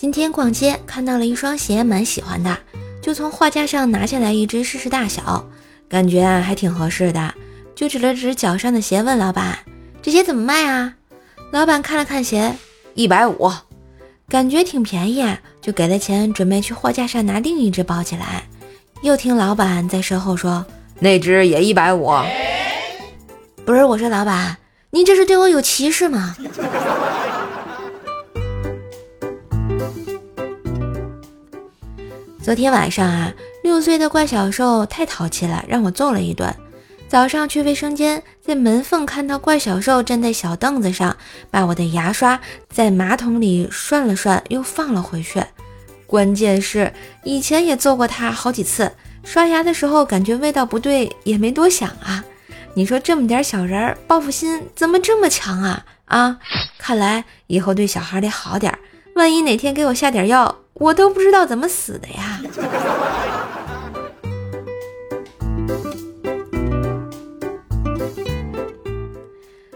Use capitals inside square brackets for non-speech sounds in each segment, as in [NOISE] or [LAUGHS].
今天逛街看到了一双鞋，蛮喜欢的，就从货架上拿下来一只试试大小，感觉啊还挺合适的，就指了指脚上的鞋问老板：“这鞋怎么卖啊？”老板看了看鞋，一百五，感觉挺便宜，啊就给了钱，准备去货架上拿另一只包起来。又听老板在身后说：“那只也一百五。”不是，我说老板，您这是对我有歧视吗？昨天晚上啊，六岁的怪小兽太淘气了，让我揍了一顿。早上去卫生间，在门缝看到怪小兽站在小凳子上，把我的牙刷在马桶里涮了涮，又放了回去。关键是以前也揍过他好几次，刷牙的时候感觉味道不对，也没多想啊。你说这么点小人儿，报复心怎么这么强啊？啊，看来以后对小孩得好点，万一哪天给我下点药。我都不知道怎么死的呀！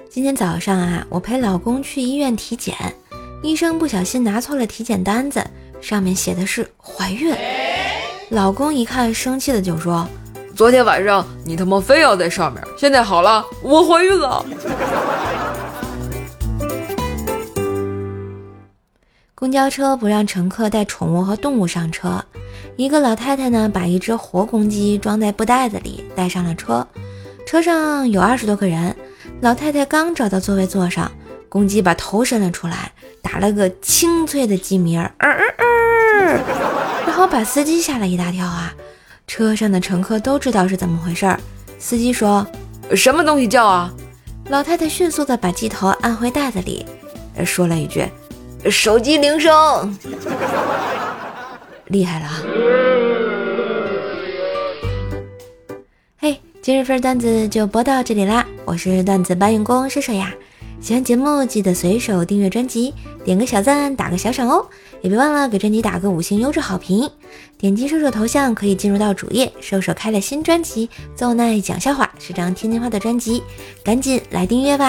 今天早上啊，我陪老公去医院体检，医生不小心拿错了体检单子，上面写的是怀孕。老公一看，生气的就说：“昨天晚上你他妈非要在上面，现在好了，我怀孕了。”公交车不让乘客带宠物和动物上车，一个老太太呢，把一只活公鸡装在布袋子里带上了车。车上有二十多个人，老太太刚找到座位坐上，公鸡把头伸了出来，打了个清脆的鸡鸣，呃呃呃 [LAUGHS] 然后把司机吓了一大跳啊！车上的乘客都知道是怎么回事儿。司机说：“什么东西叫啊？”老太太迅速的把鸡头按回袋子里，说了一句。手机铃声，厉害了！嘿，今日份段子就播到这里啦，我是段子搬运工射手呀。喜欢节目记得随手订阅专辑，点个小赞，打个小赏哦，也别忘了给专辑打个五星优质好评。点击射手头像可以进入到主页，射手开了新专辑《奏奈讲笑话》，是张天津话的专辑，赶紧来订阅吧！